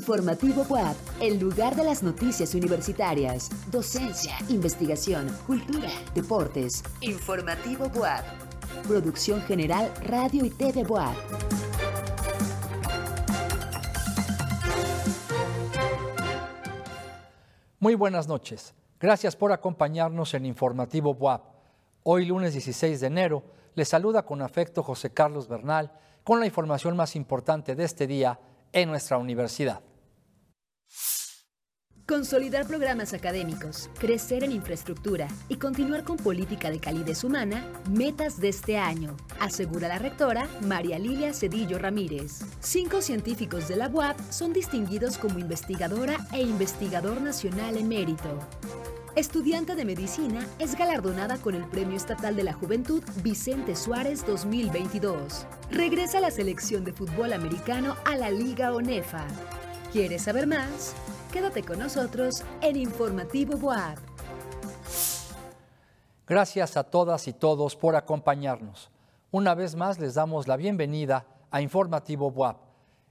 Informativo WAP, el lugar de las noticias universitarias, docencia, investigación, cultura, deportes. Informativo WAP. Producción General Radio y TV WAP. Muy buenas noches. Gracias por acompañarnos en Informativo WAP. Hoy lunes 16 de enero les saluda con afecto José Carlos Bernal con la información más importante de este día en nuestra universidad. Consolidar programas académicos, crecer en infraestructura y continuar con política de calidez humana, metas de este año, asegura la rectora María Lilia Cedillo Ramírez. Cinco científicos de la UAP son distinguidos como investigadora e investigador nacional emérito. Estudiante de medicina, es galardonada con el Premio Estatal de la Juventud Vicente Suárez 2022. Regresa la selección de fútbol americano a la Liga ONEFA. ¿Quieres saber más? Quédate con nosotros en Informativo Boab. Gracias a todas y todos por acompañarnos. Una vez más les damos la bienvenida a Informativo Boab.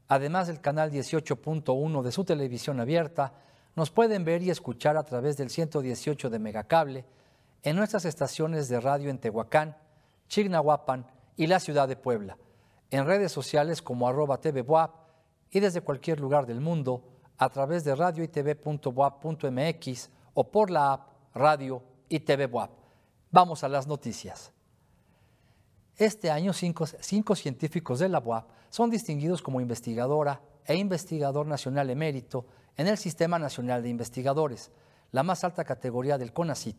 Además del canal 18.1 de su televisión abierta, nos pueden ver y escuchar a través del 118 de Megacable en nuestras estaciones de radio en Tehuacán, Chignahuapan y la ciudad de Puebla, en redes sociales como arroba TV y desde cualquier lugar del mundo a través de radio o por la app Radio y TV Vamos a las noticias. Este año, cinco, científicos de la UAP son distinguidos como investigadora e investigador nacional emérito en el Sistema Nacional de Investigadores, la más alta categoría del CONACIT,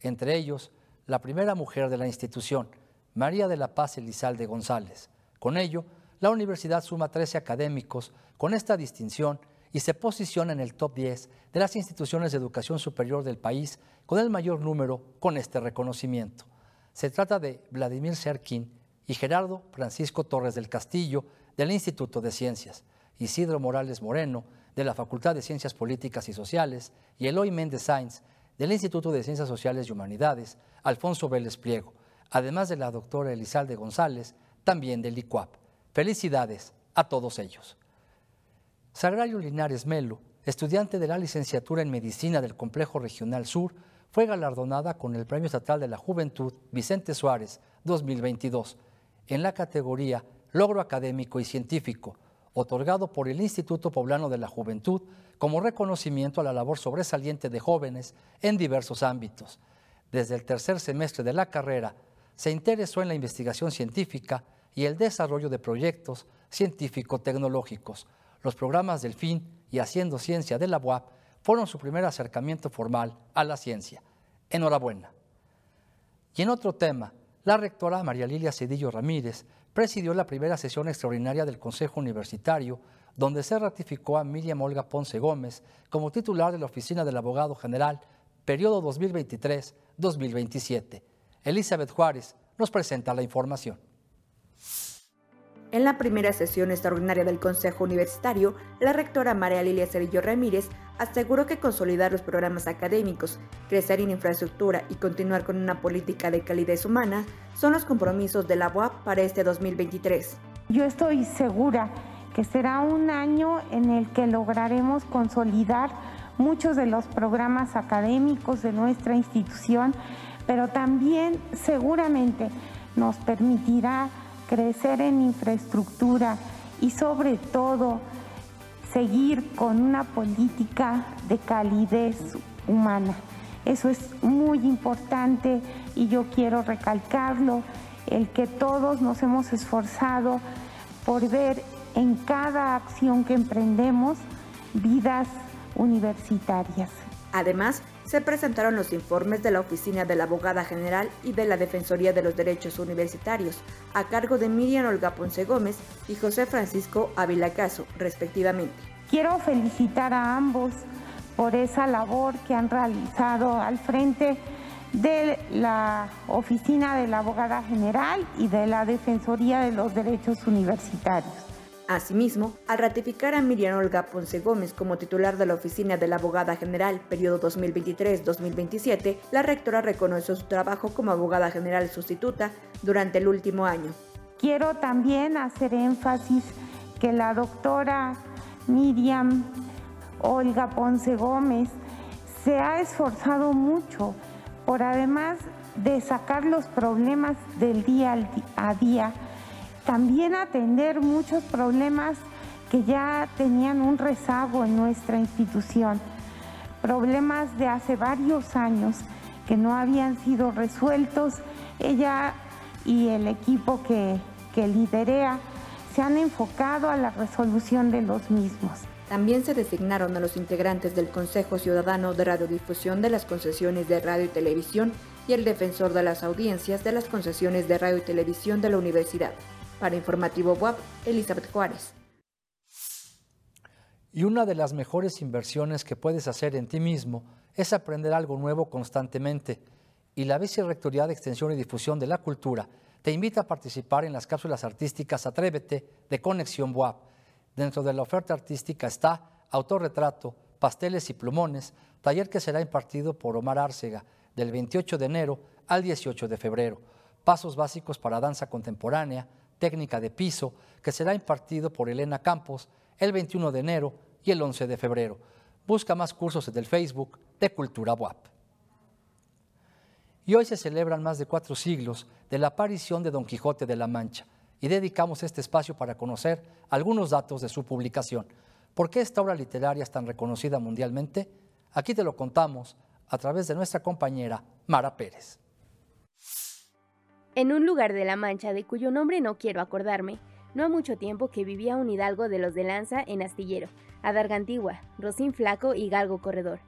entre ellos la primera mujer de la institución, María de la Paz Elizalde González. Con ello, la universidad suma 13 académicos con esta distinción y se posiciona en el top 10 de las instituciones de educación superior del país con el mayor número con este reconocimiento. Se trata de Vladimir Serkin y Gerardo Francisco Torres del Castillo del Instituto de Ciencias, Isidro Morales Moreno de la Facultad de Ciencias Políticas y Sociales, y Eloy Méndez Sainz, del Instituto de Ciencias Sociales y Humanidades, Alfonso Vélez Pliego, además de la doctora Elizalde González, también del ICUAP. Felicidades a todos ellos. Sagrario Linares Melo, estudiante de la licenciatura en Medicina del Complejo Regional Sur, fue galardonada con el Premio Estatal de la Juventud Vicente Suárez 2022 en la categoría Logro Académico y Científico otorgado por el Instituto Poblano de la Juventud como reconocimiento a la labor sobresaliente de jóvenes en diversos ámbitos. Desde el tercer semestre de la carrera, se interesó en la investigación científica y el desarrollo de proyectos científico-tecnológicos. Los programas del FIN y Haciendo Ciencia de la UAP fueron su primer acercamiento formal a la ciencia. Enhorabuena. Y en otro tema, la rectora María Lilia Cedillo Ramírez presidió la primera sesión extraordinaria del Consejo Universitario, donde se ratificó a Miriam Olga Ponce Gómez como titular de la Oficina del Abogado General, periodo 2023-2027. Elizabeth Juárez nos presenta la información. En la primera sesión extraordinaria del Consejo Universitario, la rectora María Lilia Cerillo Ramírez aseguró que consolidar los programas académicos, crecer en infraestructura y continuar con una política de calidez humana son los compromisos de la UAP para este 2023. Yo estoy segura que será un año en el que lograremos consolidar muchos de los programas académicos de nuestra institución, pero también seguramente nos permitirá crecer en infraestructura y sobre todo seguir con una política de calidez humana. Eso es muy importante y yo quiero recalcarlo, el que todos nos hemos esforzado por ver en cada acción que emprendemos vidas universitarias. Además, se presentaron los informes de la Oficina de la Abogada General y de la Defensoría de los Derechos Universitarios, a cargo de Miriam Olga Ponce Gómez y José Francisco Ávila Caso, respectivamente. Quiero felicitar a ambos por esa labor que han realizado al frente de la Oficina de la Abogada General y de la Defensoría de los Derechos Universitarios. Asimismo, al ratificar a Miriam Olga Ponce Gómez como titular de la Oficina de la Abogada General, periodo 2023-2027, la rectora reconoció su trabajo como abogada general sustituta durante el último año. Quiero también hacer énfasis que la doctora Miriam, Olga Ponce Gómez, se ha esforzado mucho por además de sacar los problemas del día a día, también atender muchos problemas que ya tenían un rezago en nuestra institución, problemas de hace varios años que no habían sido resueltos. Ella y el equipo que, que liderea se han enfocado a la resolución de los mismos. También se designaron a los integrantes del Consejo Ciudadano de Radiodifusión de las concesiones de radio y televisión y el defensor de las audiencias de las concesiones de radio y televisión de la universidad. Para Informativo WAP, Elizabeth Juárez. Y una de las mejores inversiones que puedes hacer en ti mismo es aprender algo nuevo constantemente. Y la Vicerrectoría de Extensión y Difusión de la Cultura te invita a participar en las cápsulas artísticas Atrévete de Conexión WAP Dentro de la oferta artística está autorretrato, pasteles y plumones, taller que será impartido por Omar Árcega del 28 de enero al 18 de febrero. Pasos básicos para danza contemporánea, técnica de piso, que será impartido por Elena Campos el 21 de enero y el 11 de febrero. Busca más cursos en el Facebook de Cultura WAP. Y hoy se celebran más de cuatro siglos de la aparición de Don Quijote de la Mancha y dedicamos este espacio para conocer algunos datos de su publicación. ¿Por qué esta obra literaria es tan reconocida mundialmente? Aquí te lo contamos a través de nuestra compañera Mara Pérez. En un lugar de La Mancha de cuyo nombre no quiero acordarme, no ha mucho tiempo que vivía un hidalgo de los de Lanza en Astillero, Adargantigua, Rosín Flaco y Galgo Corredor.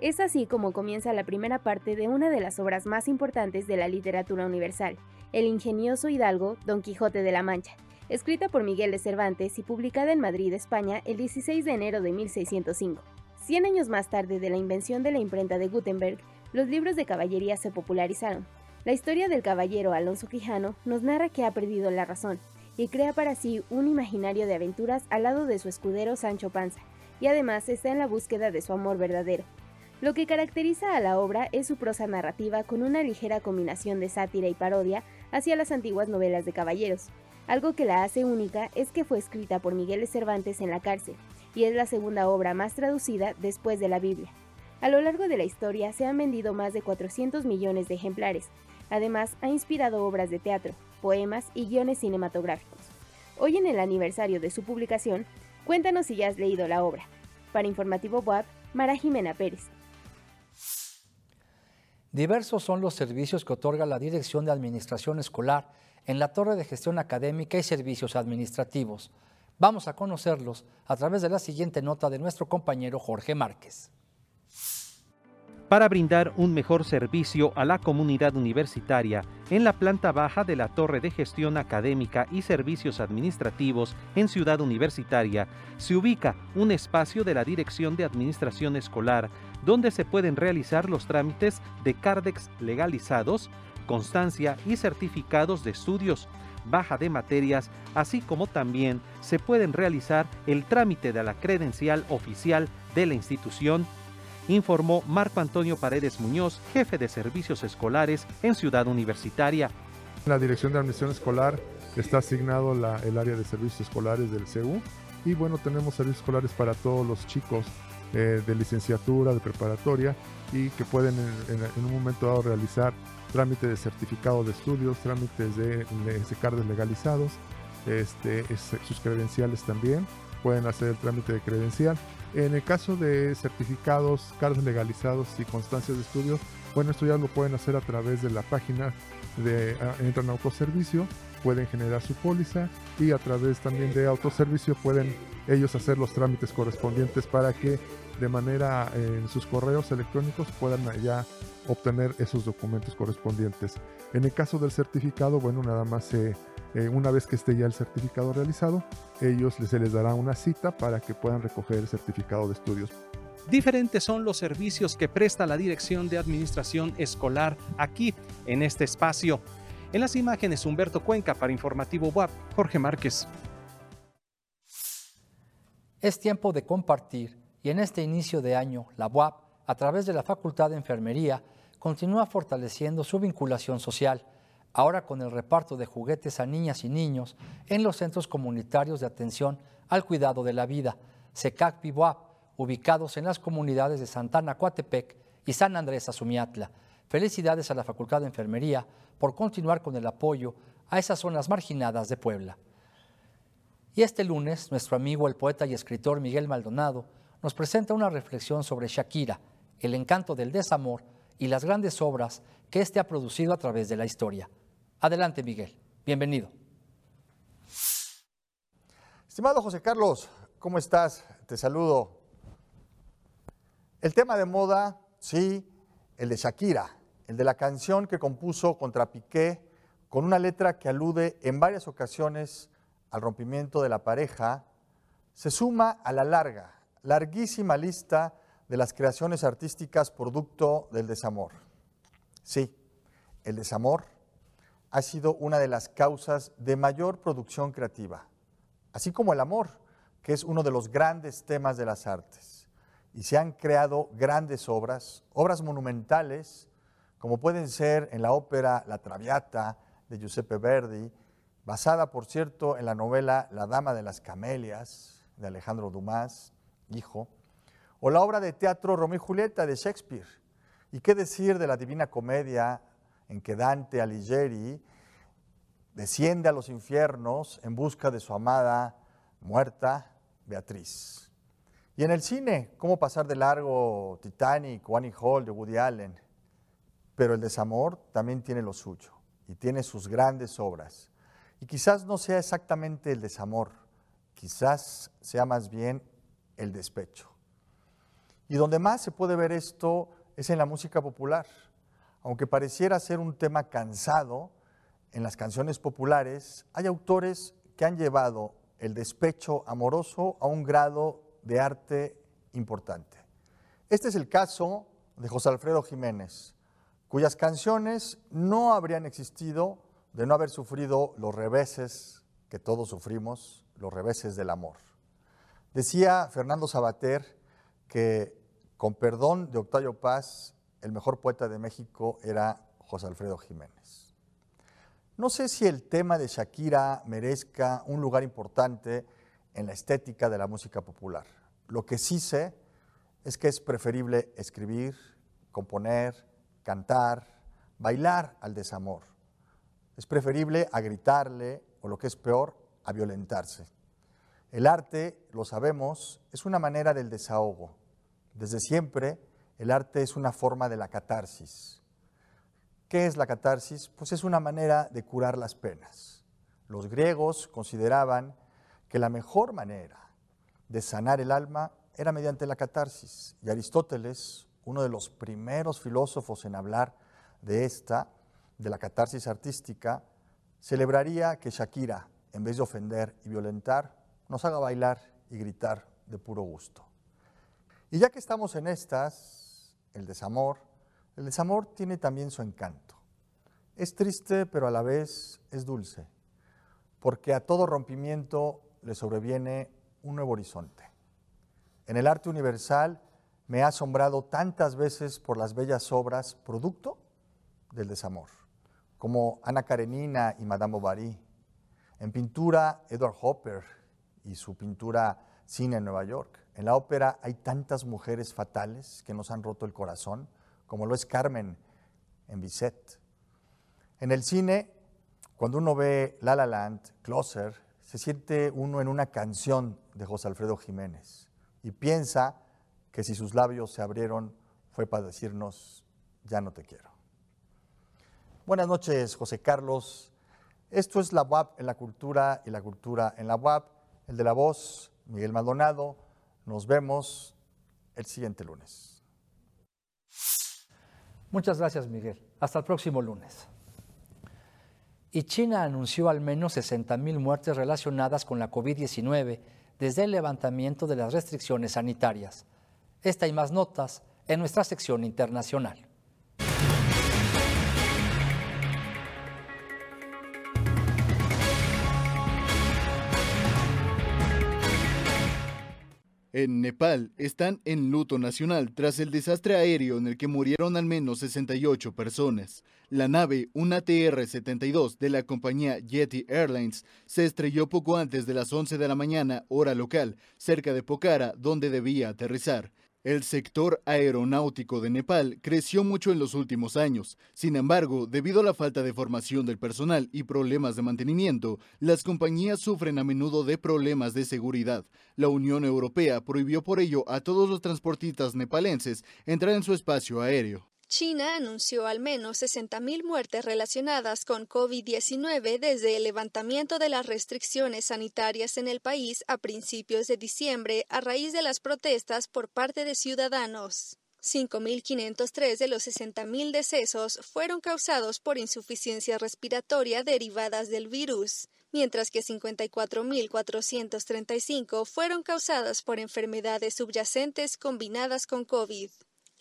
Es así como comienza la primera parte de una de las obras más importantes de la literatura universal, el ingenioso hidalgo Don Quijote de la Mancha, escrita por Miguel de Cervantes y publicada en Madrid, España, el 16 de enero de 1605. Cien años más tarde de la invención de la imprenta de Gutenberg, los libros de caballería se popularizaron. La historia del caballero Alonso Quijano nos narra que ha perdido la razón y crea para sí un imaginario de aventuras al lado de su escudero Sancho Panza, y además está en la búsqueda de su amor verdadero, lo que caracteriza a la obra es su prosa narrativa con una ligera combinación de sátira y parodia hacia las antiguas novelas de caballeros. Algo que la hace única es que fue escrita por Miguel Cervantes en la cárcel, y es la segunda obra más traducida después de la Biblia. A lo largo de la historia se han vendido más de 400 millones de ejemplares. Además, ha inspirado obras de teatro, poemas y guiones cinematográficos. Hoy en el aniversario de su publicación, cuéntanos si ya has leído la obra. Para Informativo WAP, Mara Jimena Pérez. Diversos son los servicios que otorga la Dirección de Administración Escolar en la Torre de Gestión Académica y Servicios Administrativos. Vamos a conocerlos a través de la siguiente nota de nuestro compañero Jorge Márquez para brindar un mejor servicio a la comunidad universitaria en la planta baja de la Torre de Gestión Académica y Servicios Administrativos en Ciudad Universitaria, se ubica un espacio de la Dirección de Administración Escolar donde se pueden realizar los trámites de CARDEX legalizados, constancia y certificados de estudios, baja de materias, así como también se pueden realizar el trámite de la credencial oficial de la institución informó Marco Antonio Paredes Muñoz, jefe de servicios escolares en Ciudad Universitaria. La Dirección de Admisión Escolar está asignado el área de servicios escolares del CEU y bueno, tenemos servicios escolares para todos los chicos eh, de licenciatura, de preparatoria y que pueden en, un momento dado realizar trámites de certificado de estudios, trámites de, de legalizados, este, sus credenciales también, pueden hacer el trámite de credencial. En el caso de certificados, cards legalizados y constancias de estudio, bueno, esto ya lo pueden hacer a través de la página de ah, Entran Autoservicio, pueden generar su póliza y a través también de autoservicio pueden ellos hacer los trámites correspondientes para que de manera en sus correos electrónicos puedan ya obtener esos documentos correspondientes. En el caso del certificado, bueno, nada más se eh, una vez que esté ya el certificado realizado, ellos se les dará una cita para que puedan recoger el certificado de estudios. Diferentes son los servicios que presta la Dirección de Administración Escolar aquí, en este espacio. En las imágenes, Humberto Cuenca para Informativo WAP, Jorge Márquez. Es tiempo de compartir y en este inicio de año, la UAP, a través de la Facultad de Enfermería, continúa fortaleciendo su vinculación social ahora con el reparto de juguetes a niñas y niños en los centros comunitarios de atención al cuidado de la vida. Secac Piboap, ubicados en las comunidades de Santana Coatepec y San Andrés Azumiatla. Felicidades a la Facultad de Enfermería por continuar con el apoyo a esas zonas marginadas de Puebla. Y este lunes, nuestro amigo, el poeta y escritor Miguel Maldonado, nos presenta una reflexión sobre Shakira, el encanto del desamor y las grandes obras que éste ha producido a través de la historia. Adelante, Miguel. Bienvenido. Estimado José Carlos, ¿cómo estás? Te saludo. El tema de moda, sí, el de Shakira, el de la canción que compuso contra Piqué, con una letra que alude en varias ocasiones al rompimiento de la pareja, se suma a la larga, larguísima lista de las creaciones artísticas producto del desamor. Sí, el desamor ha sido una de las causas de mayor producción creativa, así como el amor, que es uno de los grandes temas de las artes. Y se han creado grandes obras, obras monumentales, como pueden ser en la ópera La Traviata de Giuseppe Verdi, basada, por cierto, en la novela La Dama de las Camelias de Alejandro Dumas, hijo, o la obra de teatro Romeo y Julieta de Shakespeare. ¿Y qué decir de la Divina Comedia en que Dante Alighieri desciende a los infiernos en busca de su amada muerta Beatriz? Y en el cine, ¿cómo pasar de largo Titanic o Annie Hall de Woody Allen? Pero el desamor también tiene lo suyo y tiene sus grandes obras. Y quizás no sea exactamente el desamor, quizás sea más bien el despecho. Y donde más se puede ver esto es en la música popular. Aunque pareciera ser un tema cansado, en las canciones populares hay autores que han llevado el despecho amoroso a un grado de arte importante. Este es el caso de José Alfredo Jiménez, cuyas canciones no habrían existido de no haber sufrido los reveses que todos sufrimos, los reveses del amor. Decía Fernando Sabater que, con perdón de Octavio Paz, el mejor poeta de México era José Alfredo Jiménez. No sé si el tema de Shakira merezca un lugar importante en la estética de la música popular. Lo que sí sé es que es preferible escribir, componer, cantar, bailar al desamor. Es preferible a gritarle o lo que es peor, a violentarse. El arte, lo sabemos, es una manera del desahogo. Desde siempre, el arte es una forma de la catarsis. ¿Qué es la catarsis? Pues es una manera de curar las penas. Los griegos consideraban que la mejor manera de sanar el alma era mediante la catarsis. Y Aristóteles, uno de los primeros filósofos en hablar de esta, de la catarsis artística, celebraría que Shakira, en vez de ofender y violentar, nos haga bailar y gritar de puro gusto. Y ya que estamos en estas, el desamor, el desamor tiene también su encanto. Es triste, pero a la vez es dulce, porque a todo rompimiento le sobreviene un nuevo horizonte. En el arte universal me ha asombrado tantas veces por las bellas obras producto del desamor, como Ana Karenina y Madame Bovary. En pintura, Edward Hopper y su pintura Cine en Nueva York. En la ópera hay tantas mujeres fatales que nos han roto el corazón, como lo es Carmen en Bizet. En el cine, cuando uno ve La La Land, Closer, se siente uno en una canción de José Alfredo Jiménez y piensa que si sus labios se abrieron fue para decirnos, ya no te quiero. Buenas noches, José Carlos. Esto es la UAP en la cultura y la cultura en la UAP el de la voz, Miguel Maldonado. Nos vemos el siguiente lunes. Muchas gracias, Miguel. Hasta el próximo lunes. Y China anunció al menos 60.000 muertes relacionadas con la COVID-19 desde el levantamiento de las restricciones sanitarias. Esta y más notas en nuestra sección internacional. En Nepal están en luto nacional tras el desastre aéreo en el que murieron al menos 68 personas. La nave, una TR-72 de la compañía Yeti Airlines, se estrelló poco antes de las 11 de la mañana, hora local, cerca de Pokhara, donde debía aterrizar. El sector aeronáutico de Nepal creció mucho en los últimos años. Sin embargo, debido a la falta de formación del personal y problemas de mantenimiento, las compañías sufren a menudo de problemas de seguridad. La Unión Europea prohibió por ello a todos los transportistas nepalenses entrar en su espacio aéreo. China anunció al menos 60.000 muertes relacionadas con COVID-19 desde el levantamiento de las restricciones sanitarias en el país a principios de diciembre a raíz de las protestas por parte de ciudadanos. 5.503 de los 60.000 decesos fueron causados por insuficiencia respiratoria derivadas del virus, mientras que 54.435 fueron causadas por enfermedades subyacentes combinadas con COVID.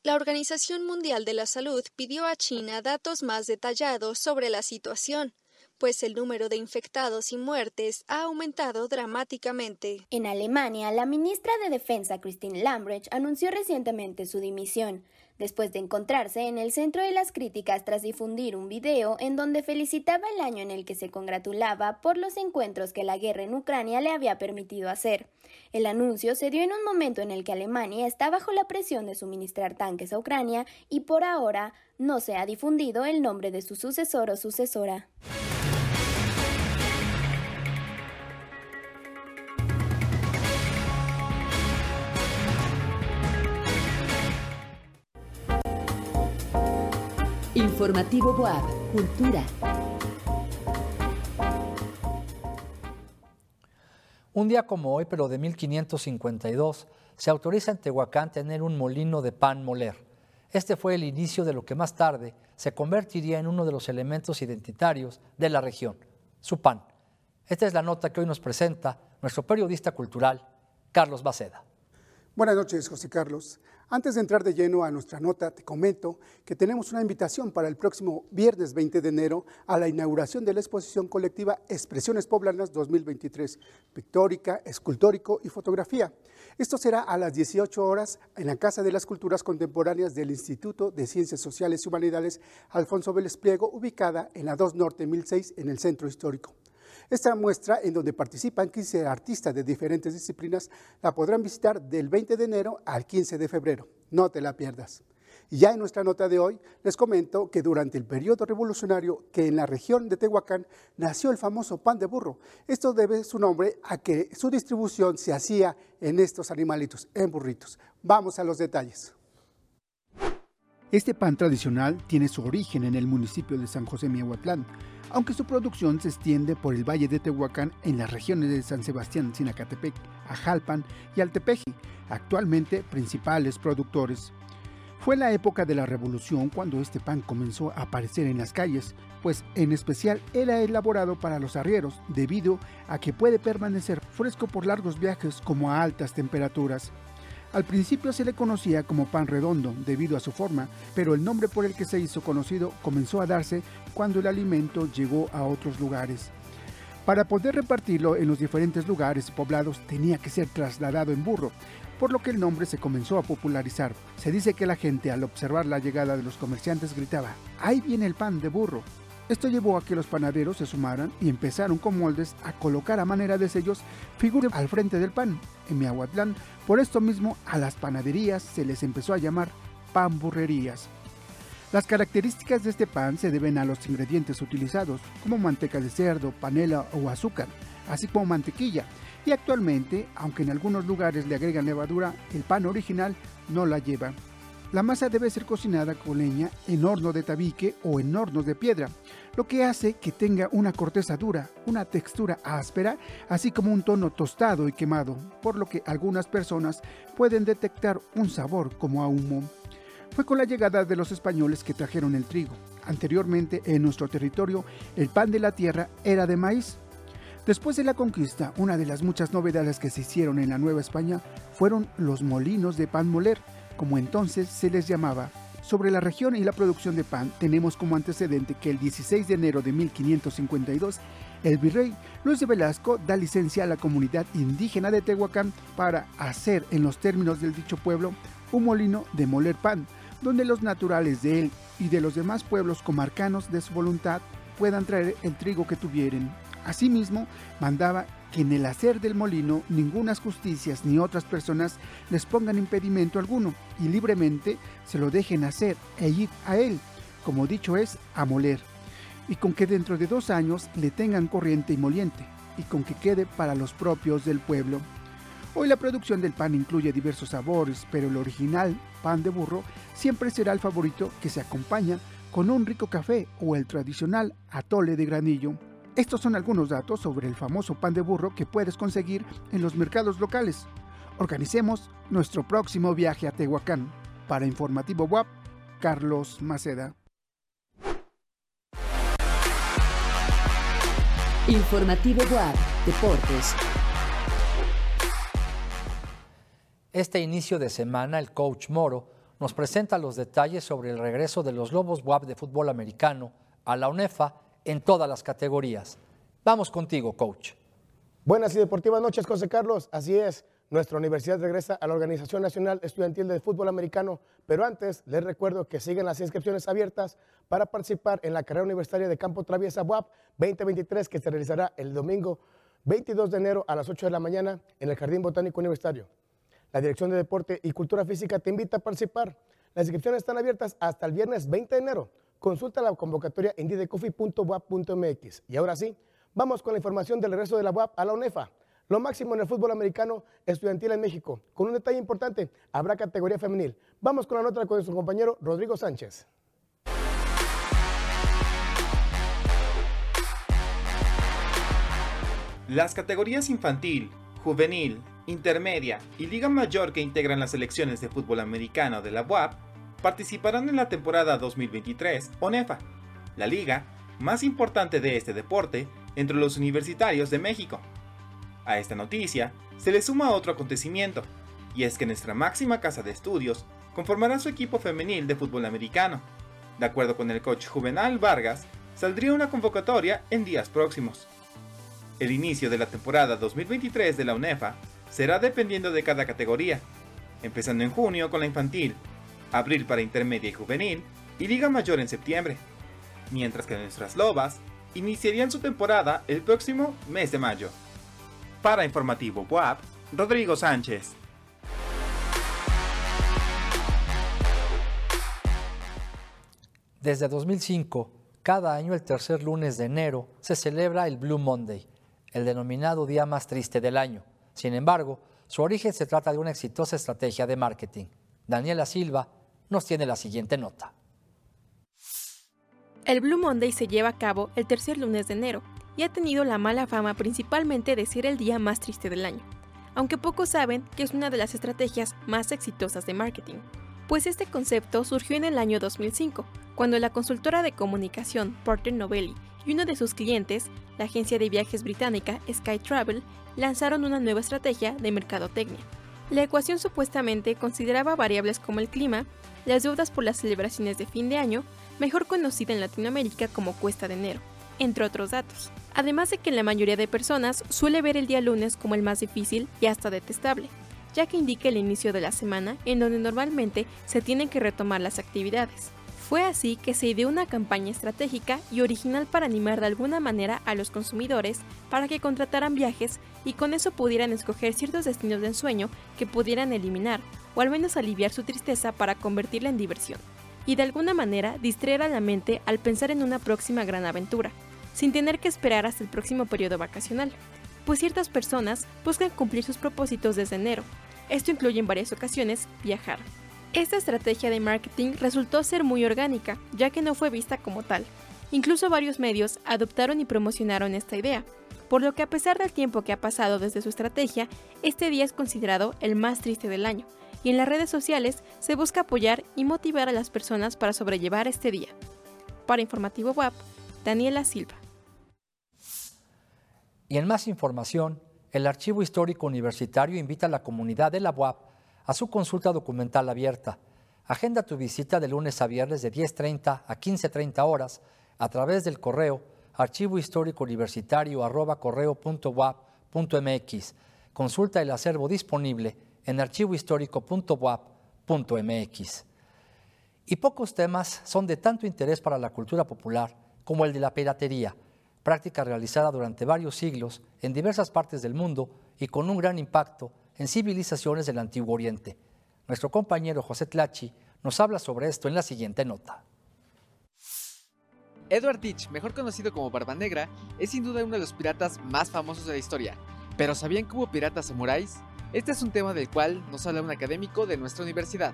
La Organización Mundial de la Salud pidió a China datos más detallados sobre la situación, pues el número de infectados y muertes ha aumentado dramáticamente. En Alemania, la ministra de Defensa Christine Lambrecht anunció recientemente su dimisión, después de encontrarse en el centro de las críticas tras difundir un video en donde felicitaba el año en el que se congratulaba por los encuentros que la guerra en Ucrania le había permitido hacer. El anuncio se dio en un momento en el que Alemania está bajo la presión de suministrar tanques a Ucrania y por ahora no se ha difundido el nombre de su sucesor o sucesora. Informativo Boab, Cultura. Un día como hoy, pero de 1552, se autoriza en Tehuacán tener un molino de pan moler. Este fue el inicio de lo que más tarde se convertiría en uno de los elementos identitarios de la región, su pan. Esta es la nota que hoy nos presenta nuestro periodista cultural, Carlos Baceda. Buenas noches, José Carlos. Antes de entrar de lleno a nuestra nota, te comento que tenemos una invitación para el próximo viernes 20 de enero a la inauguración de la exposición colectiva Expresiones Poblanas 2023, pictórica, escultórico y fotografía. Esto será a las 18 horas en la Casa de las Culturas Contemporáneas del Instituto de Ciencias Sociales y Humanidades Alfonso Vélez Pliego, ubicada en la 2 Norte 1006 en el Centro Histórico. Esta muestra, en donde participan 15 artistas de diferentes disciplinas, la podrán visitar del 20 de enero al 15 de febrero. No te la pierdas. Ya en nuestra nota de hoy les comento que durante el periodo revolucionario que en la región de Tehuacán nació el famoso pan de burro. Esto debe su nombre a que su distribución se hacía en estos animalitos, en burritos. Vamos a los detalles. Este pan tradicional tiene su origen en el municipio de San José Miahuatlán, aunque su producción se extiende por el Valle de Tehuacán en las regiones de San Sebastián, Sinacatepec, Ajalpan y Altepeji, actualmente principales productores. Fue la época de la revolución cuando este pan comenzó a aparecer en las calles, pues en especial era elaborado para los arrieros, debido a que puede permanecer fresco por largos viajes como a altas temperaturas. Al principio se le conocía como pan redondo debido a su forma, pero el nombre por el que se hizo conocido comenzó a darse cuando el alimento llegó a otros lugares. Para poder repartirlo en los diferentes lugares poblados tenía que ser trasladado en burro, por lo que el nombre se comenzó a popularizar. Se dice que la gente al observar la llegada de los comerciantes gritaba, ¡ahí viene el pan de burro! Esto llevó a que los panaderos se sumaran y empezaron con moldes a colocar a manera de sellos figuras al frente del pan. En Miahuatlán, por esto mismo, a las panaderías se les empezó a llamar panburrerías. Las características de este pan se deben a los ingredientes utilizados, como manteca de cerdo, panela o azúcar, así como mantequilla. Y actualmente, aunque en algunos lugares le agregan levadura, el pan original no la lleva. La masa debe ser cocinada con leña en horno de tabique o en hornos de piedra, lo que hace que tenga una corteza dura, una textura áspera, así como un tono tostado y quemado, por lo que algunas personas pueden detectar un sabor como a humo. Fue con la llegada de los españoles que trajeron el trigo. Anteriormente en nuestro territorio el pan de la tierra era de maíz. Después de la conquista, una de las muchas novedades que se hicieron en la Nueva España fueron los molinos de pan moler, como entonces se les llamaba. Sobre la región y la producción de pan tenemos como antecedente que el 16 de enero de 1552 El virrey Luis de Velasco da licencia a la comunidad indígena de Tehuacán para hacer, en los términos del dicho pueblo, un molino de moler pan, donde los naturales de él y de los demás pueblos comarcanos de su voluntad puedan traer el trigo que tuvieren. Asimismo, mandaba que en el hacer del molino ningunas justicias ni otras personas les pongan impedimento alguno y libremente se lo dejen hacer e ir a él, como dicho es, a moler, y con que dentro de dos años le tengan corriente y moliente, y con que quede para los propios del pueblo. Hoy la producción del pan incluye diversos sabores, pero el original pan de burro siempre será el favorito que se acompaña con un rico café o el tradicional atole de granillo. Estos son algunos datos sobre el famoso pan de burro que puedes conseguir en los mercados locales. Organicemos nuestro próximo viaje a Tehuacán. Para Informativo WAP, Carlos Maceda. Informativo WAP, Deportes. Este inicio de semana, el coach Moro nos presenta los detalles sobre el regreso de los Lobos WAP de fútbol americano a la UNEFA en todas las categorías. Vamos contigo, coach. Buenas y deportivas noches, José Carlos. Así es, nuestra universidad regresa a la Organización Nacional Estudiantil de Fútbol Americano, pero antes les recuerdo que siguen las inscripciones abiertas para participar en la carrera universitaria de Campo Traviesa WAP 2023 que se realizará el domingo 22 de enero a las 8 de la mañana en el Jardín Botánico Universitario. La Dirección de Deporte y Cultura Física te invita a participar. Las inscripciones están abiertas hasta el viernes 20 de enero. Consulta la convocatoria en didecofi.wap.mx. Y ahora sí, vamos con la información del regreso de la UAP a la UNEFA. Lo máximo en el fútbol americano estudiantil en México. Con un detalle importante, habrá categoría femenil. Vamos con la nota con su compañero Rodrigo Sánchez. Las categorías infantil, juvenil, intermedia y liga mayor que integran las selecciones de fútbol americano de la UAP participarán en la temporada 2023 ONEFA, la liga más importante de este deporte entre los universitarios de México. A esta noticia se le suma otro acontecimiento, y es que nuestra máxima casa de estudios conformará su equipo femenil de fútbol americano. De acuerdo con el coach Juvenal Vargas, saldría una convocatoria en días próximos. El inicio de la temporada 2023 de la UNEFA será dependiendo de cada categoría, empezando en junio con la infantil, abril para intermedia y juvenil y Liga Mayor en septiembre, mientras que nuestras lobas iniciarían su temporada el próximo mes de mayo. Para Informativo WAP, Rodrigo Sánchez. Desde 2005, cada año el tercer lunes de enero se celebra el Blue Monday, el denominado día más triste del año. Sin embargo, su origen se trata de una exitosa estrategia de marketing. Daniela Silva nos tiene la siguiente nota. El Blue Monday se lleva a cabo el tercer lunes de enero y ha tenido la mala fama principalmente de ser el día más triste del año, aunque pocos saben que es una de las estrategias más exitosas de marketing, pues este concepto surgió en el año 2005, cuando la consultora de comunicación Porter Novelli y uno de sus clientes, la agencia de viajes británica Sky Travel, lanzaron una nueva estrategia de mercadotecnia. La ecuación supuestamente consideraba variables como el clima, las deudas por las celebraciones de fin de año, mejor conocida en Latinoamérica como cuesta de enero, entre otros datos. Además de que la mayoría de personas suele ver el día lunes como el más difícil y hasta detestable, ya que indica el inicio de la semana en donde normalmente se tienen que retomar las actividades. Fue así que se ideó una campaña estratégica y original para animar de alguna manera a los consumidores para que contrataran viajes y con eso pudieran escoger ciertos destinos de ensueño que pudieran eliminar o al menos aliviar su tristeza para convertirla en diversión. Y de alguna manera distraer a la mente al pensar en una próxima gran aventura, sin tener que esperar hasta el próximo periodo vacacional, pues ciertas personas buscan cumplir sus propósitos desde enero. Esto incluye en varias ocasiones viajar. Esta estrategia de marketing resultó ser muy orgánica, ya que no fue vista como tal. Incluso varios medios adoptaron y promocionaron esta idea, por lo que a pesar del tiempo que ha pasado desde su estrategia, este día es considerado el más triste del año, y en las redes sociales se busca apoyar y motivar a las personas para sobrellevar este día. Para Informativo WAP, Daniela Silva. Y en más información, el Archivo Histórico Universitario invita a la comunidad de la UAP a su consulta documental abierta. Agenda tu visita de lunes a viernes de 10.30 a 15.30 horas a través del correo archivo. Consulta el acervo disponible en archivohistórico.wap.mx. Y pocos temas son de tanto interés para la cultura popular como el de la piratería, práctica realizada durante varios siglos en diversas partes del mundo y con un gran impacto en civilizaciones del Antiguo Oriente. Nuestro compañero José Tlachi nos habla sobre esto en la siguiente nota. Edward Teach, mejor conocido como Barba Negra, es sin duda uno de los piratas más famosos de la historia. ¿Pero sabían que hubo piratas samuráis? Este es un tema del cual nos habla un académico de nuestra universidad.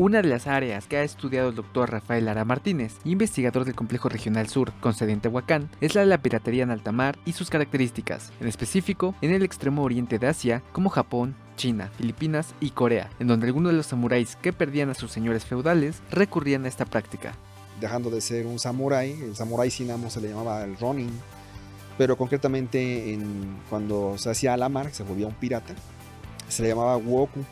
Una de las áreas que ha estudiado el doctor Rafael Lara Martínez, investigador del Complejo Regional Sur con sede en Tehuacán, es la de la piratería en alta mar y sus características, en específico en el extremo oriente de Asia, como Japón, China, Filipinas y Corea, en donde algunos de los samuráis que perdían a sus señores feudales recurrían a esta práctica. Dejando de ser un samurái, el samurái sinamo se le llamaba el ronin, pero concretamente en, cuando se hacía a la mar, se volvía un pirata, se le llamaba woku.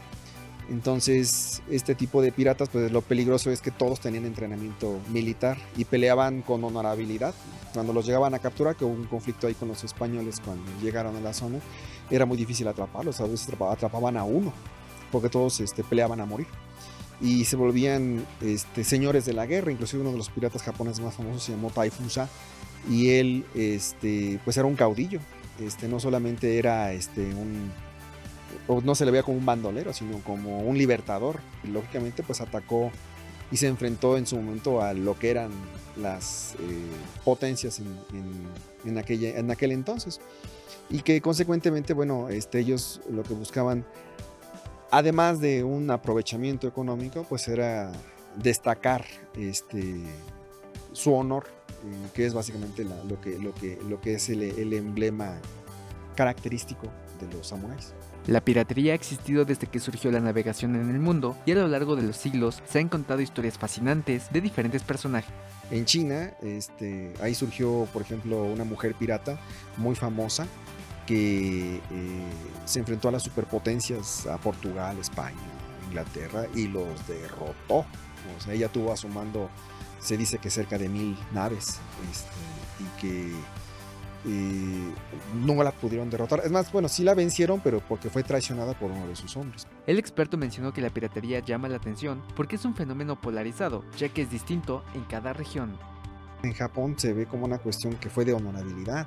Entonces, este tipo de piratas, pues lo peligroso es que todos tenían entrenamiento militar y peleaban con honorabilidad. Cuando los llegaban a capturar, que hubo un conflicto ahí con los españoles cuando llegaron a la zona, era muy difícil atraparlos, a veces atrapaban a uno, porque todos este, peleaban a morir. Y se volvían este, señores de la guerra, inclusive uno de los piratas japoneses más famosos se llamó Taifusa, y él este, pues era un caudillo, este, no solamente era este, un no se le veía como un bandolero, sino como un libertador. Y lógicamente pues atacó y se enfrentó en su momento a lo que eran las eh, potencias en, aquella, en aquel entonces. Y que consecuentemente, bueno, este, ellos lo que buscaban, además de un aprovechamiento económico, pues era destacar este, su honor, eh, que es básicamente lo, que, lo, que, lo que es el emblema característico de los samuráis. La piratería ha existido desde que surgió la navegación en el mundo y a lo largo de los siglos se han contado historias fascinantes de diferentes personajes. En China, este, ahí surgió, por ejemplo, una mujer pirata muy famosa que eh, se enfrentó a las superpotencias, a Portugal, España, Inglaterra, y los derrotó. O sea, ella tuvo a su mando, se dice que cerca de mil naves, este, y que y no la pudieron derrotar. Es más, bueno, sí la vencieron, pero porque fue traicionada por uno de sus hombres. El experto mencionó que la piratería llama la atención porque es un fenómeno polarizado, ya que es distinto en cada región. En Japón se ve como una cuestión que fue de honorabilidad.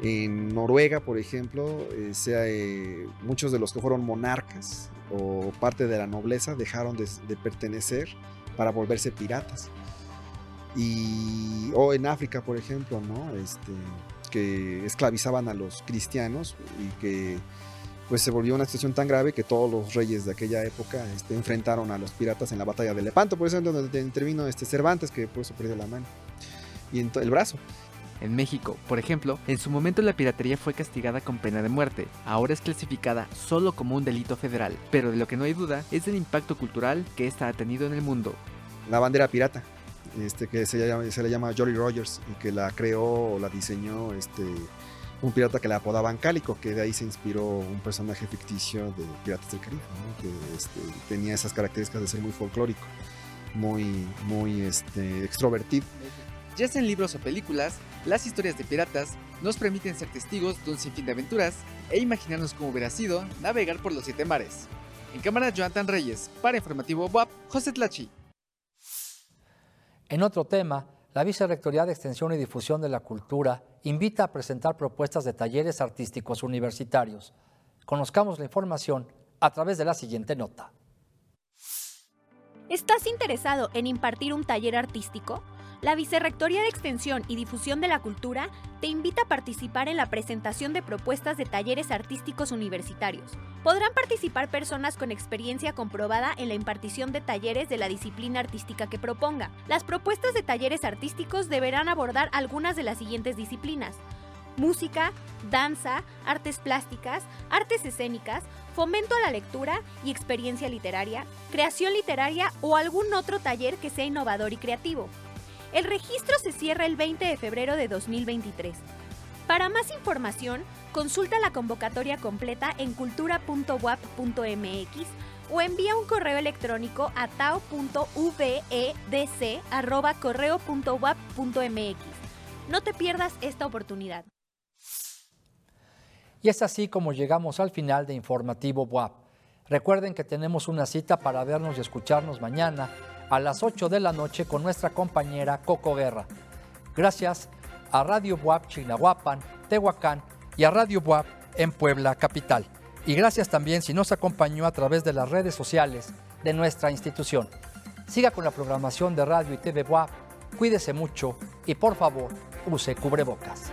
En Noruega, por ejemplo, eh, sea, eh, muchos de los que fueron monarcas o parte de la nobleza dejaron de, de pertenecer para volverse piratas. Y, o en África, por ejemplo, ¿no? Este, que esclavizaban a los cristianos y que pues se volvió una situación tan grave que todos los reyes de aquella época este, enfrentaron a los piratas en la batalla de Lepanto, por eso es donde intervino este Cervantes, que por eso perdió la mano y el brazo. En México, por ejemplo, en su momento la piratería fue castigada con pena de muerte, ahora es clasificada solo como un delito federal, pero de lo que no hay duda es el impacto cultural que esta ha tenido en el mundo. La bandera pirata, este, que se, se le llama Jolly Rogers y que la creó o la diseñó este, un pirata que le apodaban Cálico, que de ahí se inspiró un personaje ficticio de Piratas del Caribe, que este, tenía esas características de ser muy folclórico, muy, muy este, extrovertido. Ya sea en libros o películas, las historias de piratas nos permiten ser testigos de un sinfín de aventuras e imaginarnos cómo hubiera sido navegar por los siete mares. En cámara, Jonathan Reyes, para Informativo WAP, José Tlachi. En otro tema, la Vicerrectoría de Extensión y Difusión de la Cultura invita a presentar propuestas de talleres artísticos universitarios. Conozcamos la información a través de la siguiente nota. ¿Estás interesado en impartir un taller artístico? La Vicerrectoría de Extensión y Difusión de la Cultura te invita a participar en la presentación de propuestas de talleres artísticos universitarios. Podrán participar personas con experiencia comprobada en la impartición de talleres de la disciplina artística que proponga. Las propuestas de talleres artísticos deberán abordar algunas de las siguientes disciplinas. Música, danza, artes plásticas, artes escénicas, fomento a la lectura y experiencia literaria, creación literaria o algún otro taller que sea innovador y creativo. El registro se cierra el 20 de febrero de 2023. Para más información, consulta la convocatoria completa en cultura.wap.mx o envía un correo electrónico a tao.vedc.correo.wap.mx. No te pierdas esta oportunidad. Y es así como llegamos al final de Informativo WAP. Recuerden que tenemos una cita para vernos y escucharnos mañana a las 8 de la noche con nuestra compañera Coco Guerra. Gracias a Radio WAP Chignahuapan, Tehuacán y a Radio WAP en Puebla Capital. Y gracias también si nos acompañó a través de las redes sociales de nuestra institución. Siga con la programación de Radio y TV WAP, cuídese mucho y por favor use cubrebocas.